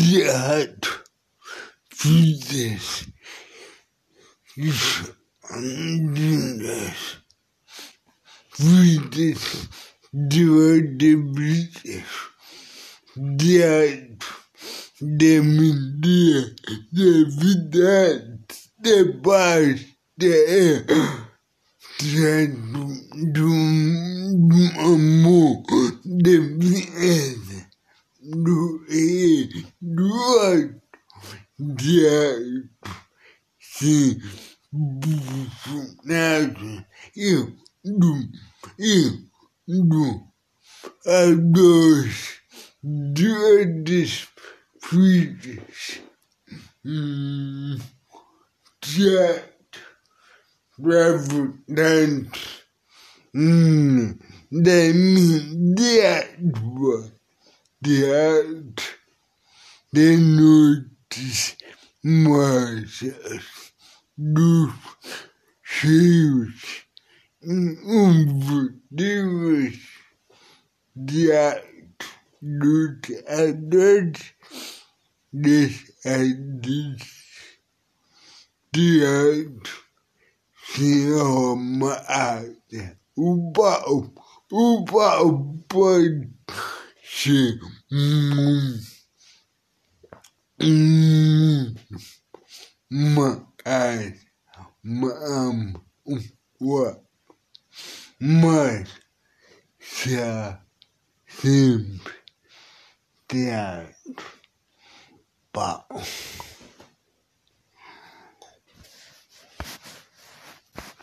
teatro, vidas. Lindas, vidas de teatro, de mentira, de vida, paz, de, do, do amor, de beleza, do e outro, de sim, nada, eu, do, eu, do, a dois, dois filhos, hum, hum, da minha tua, teatro, de noites morsas, dos cheios, umbitivos, teatro, lutadores, desadidos, teatro, sem arrumada, o pau, o pau pode ser Мать, мам, уа, мать, ся, семь.